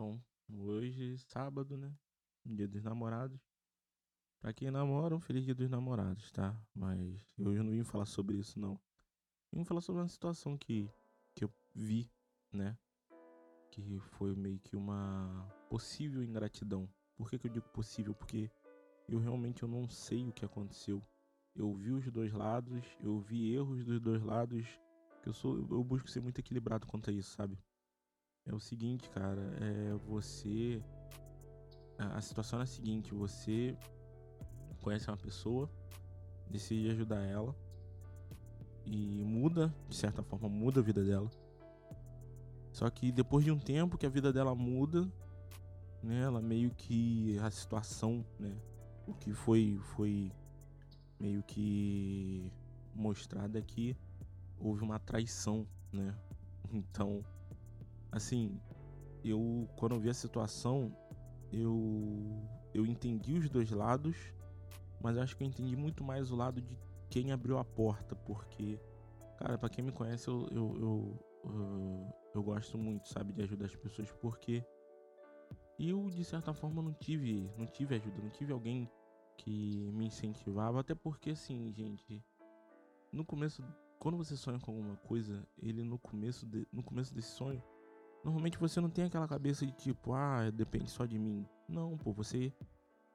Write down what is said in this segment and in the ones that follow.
Bom, hoje, sábado, né? Dia dos namorados. Pra quem namora, um feliz dia dos namorados, tá? Mas hoje eu não vim falar sobre isso, não. Vim falar sobre uma situação que, que eu vi, né? Que foi meio que uma possível ingratidão. Por que, que eu digo possível? Porque eu realmente eu não sei o que aconteceu. Eu vi os dois lados, eu vi erros dos dois lados, eu sou eu busco ser muito equilibrado quanto a isso, sabe? É o seguinte, cara, é você. A situação é a seguinte: você conhece uma pessoa, decide ajudar ela e muda, de certa forma, muda a vida dela. Só que depois de um tempo que a vida dela muda, né, ela meio que a situação, né, o que foi foi meio que mostrado é que houve uma traição, né? Então, assim, eu quando eu vi a situação, eu eu entendi os dois lados, mas acho que eu entendi muito mais o lado de quem abriu a porta, porque cara, para quem me conhece, eu eu, eu eu, eu gosto muito, sabe, de ajudar as pessoas, porque eu de certa forma não tive, não tive ajuda, não tive alguém que me incentivava, até porque assim, gente, no começo, quando você sonha com alguma coisa, ele no começo de, no começo desse sonho, Normalmente você não tem aquela cabeça de tipo, ah, depende só de mim. Não, pô, você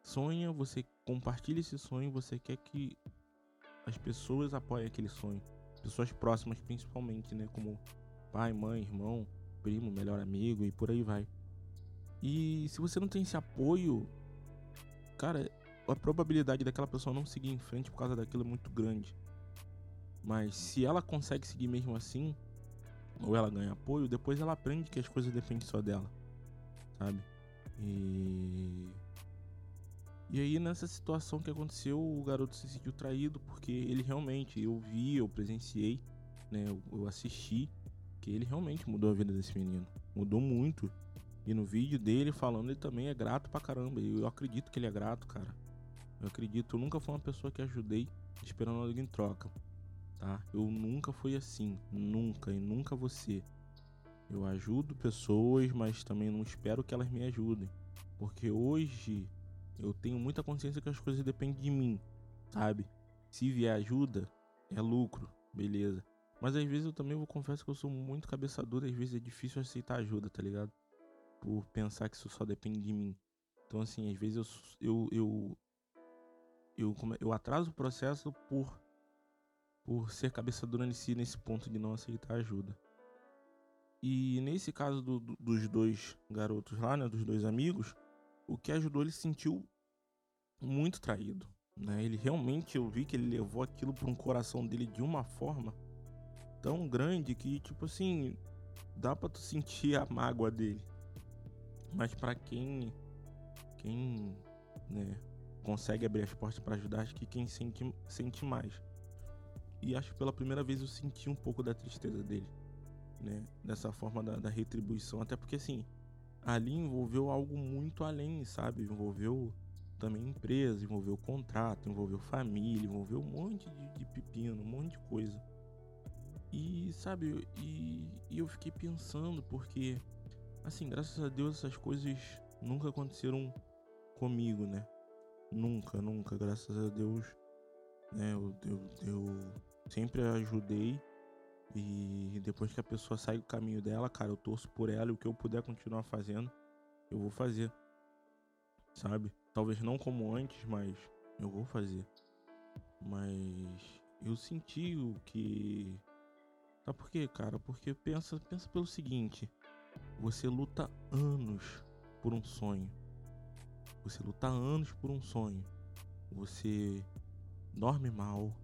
sonha, você compartilha esse sonho, você quer que as pessoas apoiem aquele sonho. Pessoas próximas, principalmente, né? Como pai, mãe, irmão, primo, melhor amigo e por aí vai. E se você não tem esse apoio, cara, a probabilidade daquela pessoa não seguir em frente por causa daquilo é muito grande. Mas se ela consegue seguir mesmo assim, ou ela ganha apoio, depois ela aprende que as coisas dependem só dela, sabe? E. E aí, nessa situação que aconteceu, o garoto se sentiu traído porque ele realmente, eu vi, eu presenciei, né? Eu, eu assisti que ele realmente mudou a vida desse menino. Mudou muito. E no vídeo dele falando, ele também é grato pra caramba. E eu acredito que ele é grato, cara. Eu acredito, eu nunca fui uma pessoa que ajudei esperando algo em troca tá? Eu nunca fui assim, nunca e nunca você. Eu ajudo pessoas, mas também não espero que elas me ajudem, porque hoje eu tenho muita consciência que as coisas dependem de mim, sabe? Se vier ajuda, é lucro, beleza. Mas às vezes eu também vou confesso que eu sou muito cabeça dura, às vezes é difícil aceitar ajuda, tá ligado? Por pensar que isso só depende de mim. Então assim, às vezes eu eu eu, eu, eu atraso o processo por por ser cabeça dura si nesse ponto de não aceitar ajuda. E nesse caso do, do, dos dois garotos lá, né, dos dois amigos, o que ajudou ele se sentiu muito traído, né? Ele realmente eu vi que ele levou aquilo para um coração dele de uma forma tão grande que tipo assim, dá para tu sentir a mágoa dele. Mas para quem quem, né, consegue abrir as portas para ajudar, acho que quem sente sente mais. E acho que pela primeira vez eu senti um pouco da tristeza dele, né? Dessa forma da, da retribuição. Até porque, assim, ali envolveu algo muito além, sabe? Envolveu também empresa, envolveu contrato, envolveu família, envolveu um monte de, de pepino, um monte de coisa. E, sabe, e, e eu fiquei pensando, porque, assim, graças a Deus essas coisas nunca aconteceram comigo, né? Nunca, nunca, graças a Deus né? Eu, eu, eu sempre ajudei e depois que a pessoa sai do caminho dela, cara, eu torço por ela e o que eu puder continuar fazendo, eu vou fazer. Sabe? Talvez não como antes, mas eu vou fazer. Mas eu senti o que. Sabe por quê, cara? Porque pensa, pensa pelo seguinte: você luta anos por um sonho. Você luta anos por um sonho. Você dorme mal,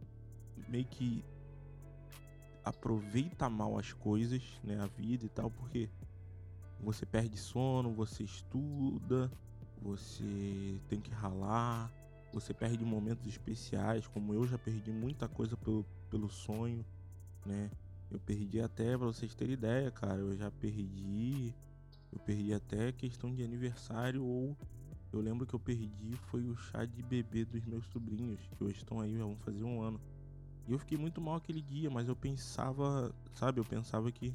meio que aproveita mal as coisas, né, a vida e tal, porque você perde sono, você estuda, você tem que ralar, você perde momentos especiais, como eu já perdi muita coisa pelo, pelo sonho, né? Eu perdi até, pra vocês terem ideia, cara, eu já perdi, eu perdi até questão de aniversário ou eu lembro que eu perdi foi o chá de bebê dos meus sobrinhos, que hoje estão aí, já vão fazer um ano. E eu fiquei muito mal aquele dia, mas eu pensava, sabe, eu pensava que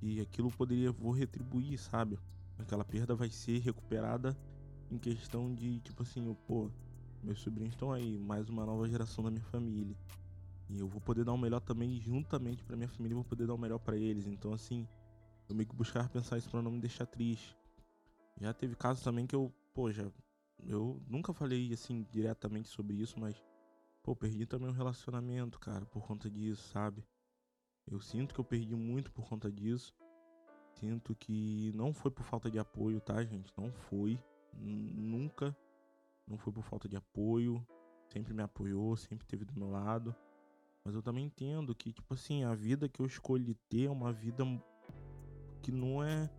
que aquilo poderia vou retribuir, sabe? aquela perda vai ser recuperada em questão de, tipo assim, pô, meus sobrinhos estão aí, mais uma nova geração da minha família. E eu vou poder dar o melhor também juntamente para minha família, eu vou poder dar o melhor para eles. Então assim, eu meio que buscar pensar isso para não me deixar triste. Já teve casos também que eu, pô, já eu nunca falei assim diretamente sobre isso, mas pô, perdi também um relacionamento, cara, por conta disso, sabe? Eu sinto que eu perdi muito por conta disso. Sinto que não foi por falta de apoio, tá, gente? Não foi. Nunca. Não foi por falta de apoio. Sempre me apoiou, sempre esteve do meu lado. Mas eu também entendo que, tipo assim, a vida que eu escolhi ter é uma vida que não é.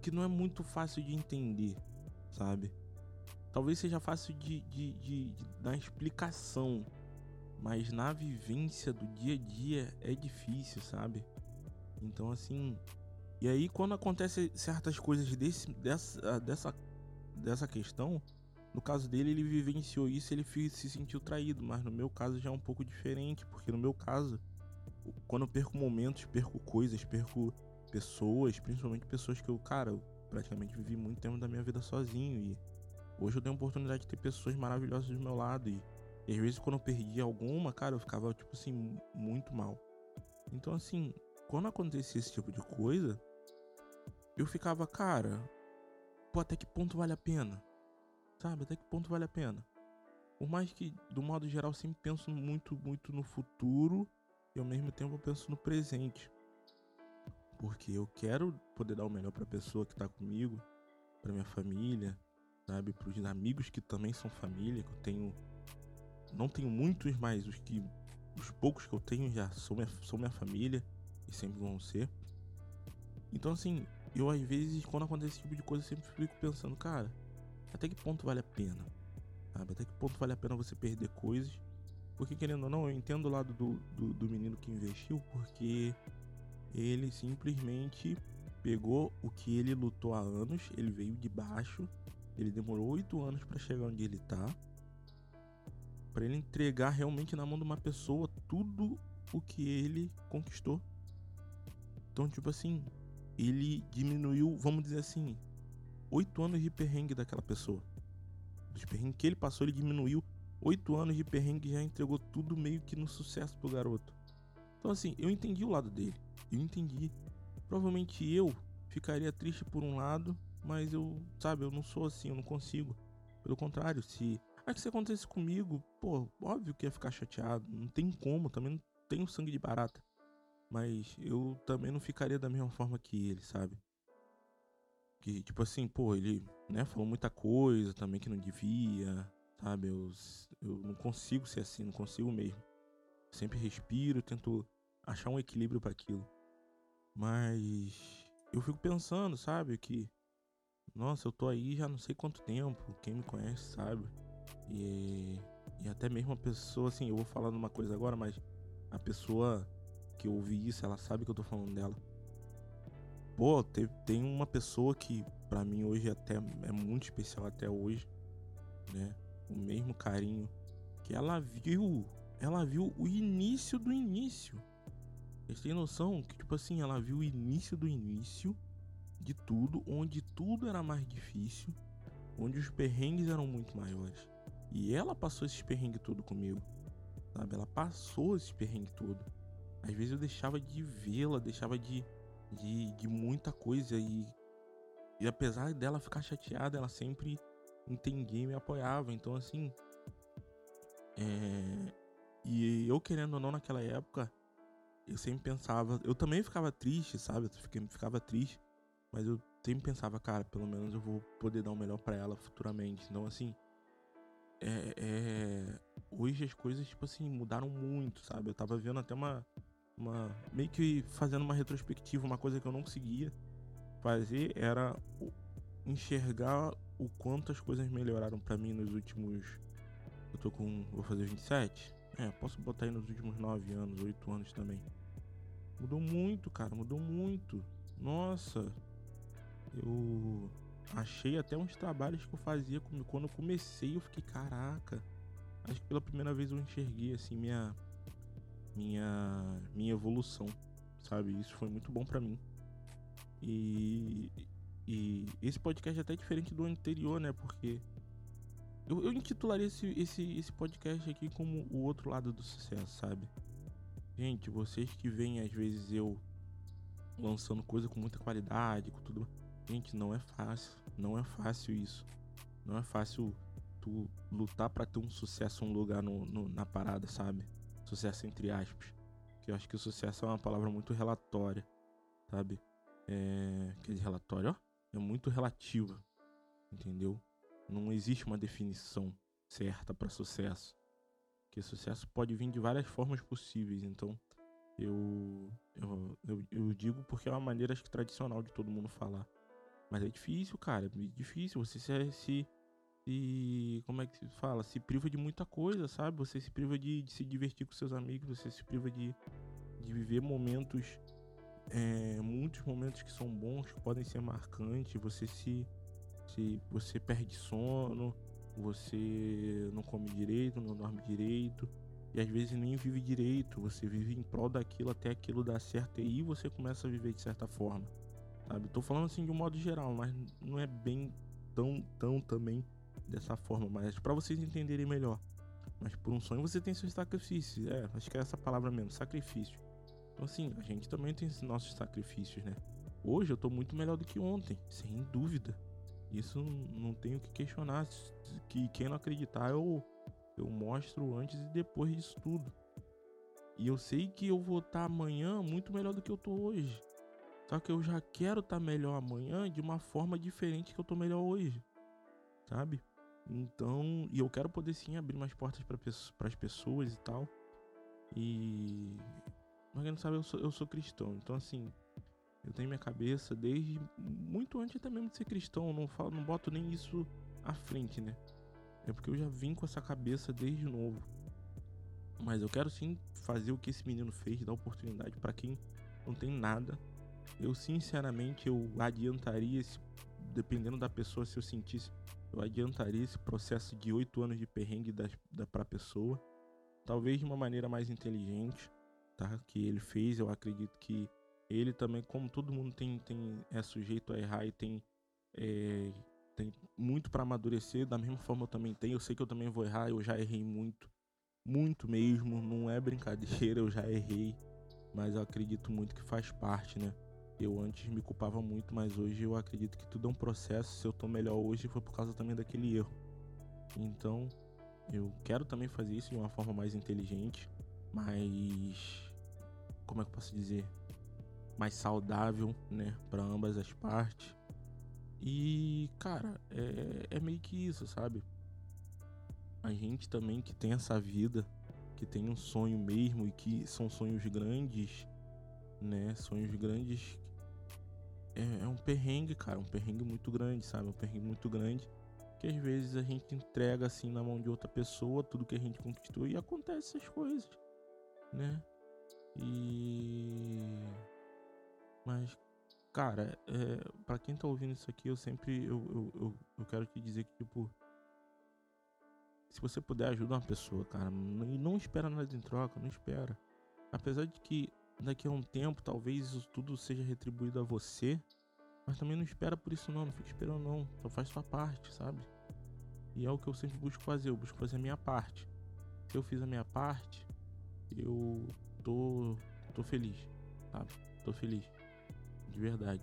que não é muito fácil de entender, sabe? Talvez seja fácil de, de, de, de dar explicação, mas na vivência do dia a dia é difícil, sabe? Então, assim. E aí, quando acontece certas coisas desse, dessa, dessa, dessa questão, no caso dele, ele vivenciou isso ele se sentiu traído, mas no meu caso já é um pouco diferente, porque no meu caso, quando eu perco momentos, perco coisas, perco pessoas, principalmente pessoas que eu, cara, eu praticamente vivi muito tempo da minha vida sozinho e hoje eu tenho a oportunidade de ter pessoas maravilhosas do meu lado e, e às vezes quando eu perdi alguma, cara, eu ficava tipo assim muito mal. Então assim, quando acontecia esse tipo de coisa, eu ficava, cara, pô, até que ponto vale a pena? Sabe? Até que ponto vale a pena? Por mais que, do modo geral, sempre penso muito, muito no futuro e ao mesmo tempo penso no presente. Porque eu quero poder dar o melhor para a pessoa que está comigo, para minha família, sabe, para os amigos que também são família, que eu tenho não tenho muitos, mas os que os poucos que eu tenho já são minha, são minha família e sempre vão ser. Então assim, eu às vezes quando acontece esse tipo de coisa, sempre fico pensando, cara, até que ponto vale a pena? Sabe? Até que ponto vale a pena você perder coisas? Porque, querendo ou não, eu entendo o lado do, do, do menino que investiu, porque ele simplesmente pegou o que ele lutou há anos, ele veio de baixo, ele demorou oito anos para chegar onde ele tá, para ele entregar realmente na mão de uma pessoa tudo o que ele conquistou. Então, tipo assim, ele diminuiu, vamos dizer assim, oito anos de perrengue daquela pessoa. Dos perrengues que ele passou, ele diminuiu oito anos de perrengue e já entregou tudo meio que no sucesso pro garoto. Então, assim, eu entendi o lado dele. Eu entendi. Provavelmente eu ficaria triste por um lado, mas eu, sabe, eu não sou assim, eu não consigo. Pelo contrário, se. Ah, que se acontecesse comigo, pô, óbvio que ia ficar chateado. Não tem como, também não tenho sangue de barata. Mas eu também não ficaria da mesma forma que ele, sabe? Que, tipo assim, pô, ele, né, falou muita coisa também que não devia, sabe? Eu, eu não consigo ser assim, não consigo mesmo. Sempre respiro, tento achar um equilíbrio para aquilo. Mas eu fico pensando, sabe, que nossa, eu tô aí já não sei quanto tempo, quem me conhece sabe. E, e até mesmo a pessoa, assim, eu vou falando uma coisa agora, mas a pessoa que ouvi isso, ela sabe que eu tô falando dela. Pô, tem, tem uma pessoa que para mim hoje até é muito especial até hoje, né? O mesmo carinho que ela viu, ela viu o início do início. Vocês têm noção que tipo assim, ela viu o início do início de tudo, onde tudo era mais difícil, onde os perrengues eram muito maiores. E ela passou esses perrengues tudo comigo. Sabe? Ela passou esses perrengues tudo. Às vezes eu deixava de vê-la, deixava de de, de muita coisa e, e apesar dela ficar chateada, ela sempre entendia e me apoiava. Então, assim, é, e eu querendo ou não naquela época, eu sempre pensava, eu também ficava triste, sabe? Eu ficava triste, mas eu sempre pensava, cara, pelo menos eu vou poder dar o melhor para ela futuramente. Então, assim, é, é, hoje as coisas, tipo assim, mudaram muito, sabe? Eu tava vendo até uma, uma meio que fazendo uma retrospectiva, uma coisa que eu não conseguia fazer era enxergar o quanto as coisas melhoraram para mim nos últimos eu tô com vou fazer 27. É, posso botar aí nos últimos 9 anos, 8 anos também. Mudou muito, cara, mudou muito. Nossa. Eu achei até uns trabalhos que eu fazia quando eu comecei, eu fiquei, caraca. Acho que pela primeira vez eu enxerguei assim minha minha minha evolução, sabe? Isso foi muito bom para mim. E e esse podcast é até diferente do anterior, né? Porque eu, eu intitularia esse, esse, esse podcast aqui como o outro lado do sucesso, sabe? Gente, vocês que veem às vezes eu lançando coisa com muita qualidade, com tudo. Gente, não é fácil. Não é fácil isso. Não é fácil tu lutar para ter um sucesso, um lugar no, no, na parada, sabe? Sucesso entre aspas. Que eu acho que o sucesso é uma palavra muito relatória, sabe? É. Quer dizer, relatório, ó. É muito relativa. Entendeu? Não existe uma definição certa para sucesso. Que sucesso pode vir de várias formas possíveis. Então, eu, eu, eu, eu digo porque é uma maneira acho que tradicional de todo mundo falar. Mas é difícil, cara. É difícil. Você se, se, se. Como é que se fala? Se priva de muita coisa, sabe? Você se priva de, de se divertir com seus amigos. Você se priva de, de viver momentos. É, muitos momentos que são bons, que podem ser marcantes. Você se. se você perde sono. Você não come direito, não dorme direito e às vezes nem vive direito, você vive em prol daquilo até aquilo dar certo e aí você começa a viver de certa forma. Sabe? Tô falando assim de um modo geral, mas não é bem tão tão também dessa forma, mas para vocês entenderem melhor. Mas por um sonho você tem seus sacrifícios, é, acho que é essa palavra mesmo, sacrifício. Então assim, a gente também tem nossos sacrifícios, né? Hoje eu tô muito melhor do que ontem, sem dúvida. Isso não tenho que questionar. Que quem não acreditar, eu eu mostro antes e depois disso tudo. E eu sei que eu vou estar tá amanhã muito melhor do que eu tô hoje. Só que eu já quero estar tá melhor amanhã de uma forma diferente que eu tô melhor hoje. Sabe? Então, e eu quero poder sim abrir mais portas para as pessoas e tal. E. Mas quem não sabe, eu sou, eu sou cristão. Então, assim, eu tenho minha cabeça desde muito antes até mesmo de ser cristão. Eu não, falo, não boto nem isso à frente, né? É porque eu já vim com essa cabeça desde novo. Mas eu quero sim fazer o que esse menino fez, dar oportunidade para quem não tem nada. Eu sinceramente eu adiantaria esse, dependendo da pessoa, se eu sentisse, eu adiantaria esse processo de oito anos de perrengue da, da pra pessoa. Talvez de uma maneira mais inteligente, tá? Que ele fez. Eu acredito que ele também, como todo mundo tem, tem é sujeito a errar e tem é, tem muito para amadurecer, da mesma forma eu também tenho. Eu sei que eu também vou errar, eu já errei muito, muito mesmo, não é brincadeira, eu já errei, mas eu acredito muito que faz parte, né? Eu antes me culpava muito, mas hoje eu acredito que tudo é um processo. Se eu tô melhor hoje foi por causa também daquele erro. Então, eu quero também fazer isso de uma forma mais inteligente, mais como é que eu posso dizer? Mais saudável, né, para ambas as partes. E, cara, é, é meio que isso, sabe? A gente também que tem essa vida, que tem um sonho mesmo e que são sonhos grandes, né? Sonhos grandes é, é, um perrengue, cara, um perrengue muito grande, sabe? Um perrengue muito grande que às vezes a gente entrega assim na mão de outra pessoa tudo que a gente conquistou e acontece essas coisas, né? E mas Cara, é, para quem tá ouvindo isso aqui, eu sempre eu, eu, eu, eu, quero te dizer que, tipo, se você puder ajudar uma pessoa, cara, e não espera nada em troca, não espera. Apesar de que daqui a um tempo talvez isso tudo seja retribuído a você, mas também não espera por isso não, não fica esperando não, só faz sua parte, sabe? E é o que eu sempre busco fazer, eu busco fazer a minha parte. Se eu fiz a minha parte, eu tô, tô feliz, sabe? Tô feliz de verdade.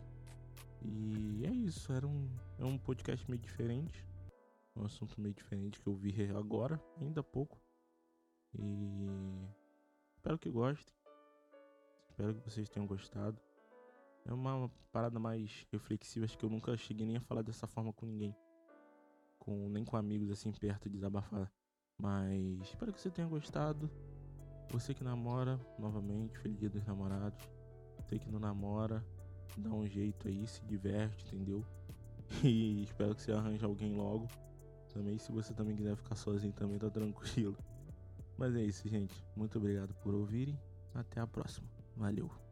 E é isso, era um, é um podcast meio diferente. Um assunto meio diferente que eu vi agora, ainda há pouco. E espero que gostem. Espero que vocês tenham gostado. É uma parada mais reflexiva, acho que eu nunca cheguei nem a falar dessa forma com ninguém. Com, nem com amigos assim perto de desabafar. Mas espero que você tenha gostado. Você que namora, novamente, feliz dia dos namorados. Você que não namora, dá um jeito aí, se diverte, entendeu? E espero que você arranje alguém logo. Também, se você também quiser ficar sozinho, também tá tranquilo. Mas é isso, gente. Muito obrigado por ouvirem. Até a próxima. Valeu.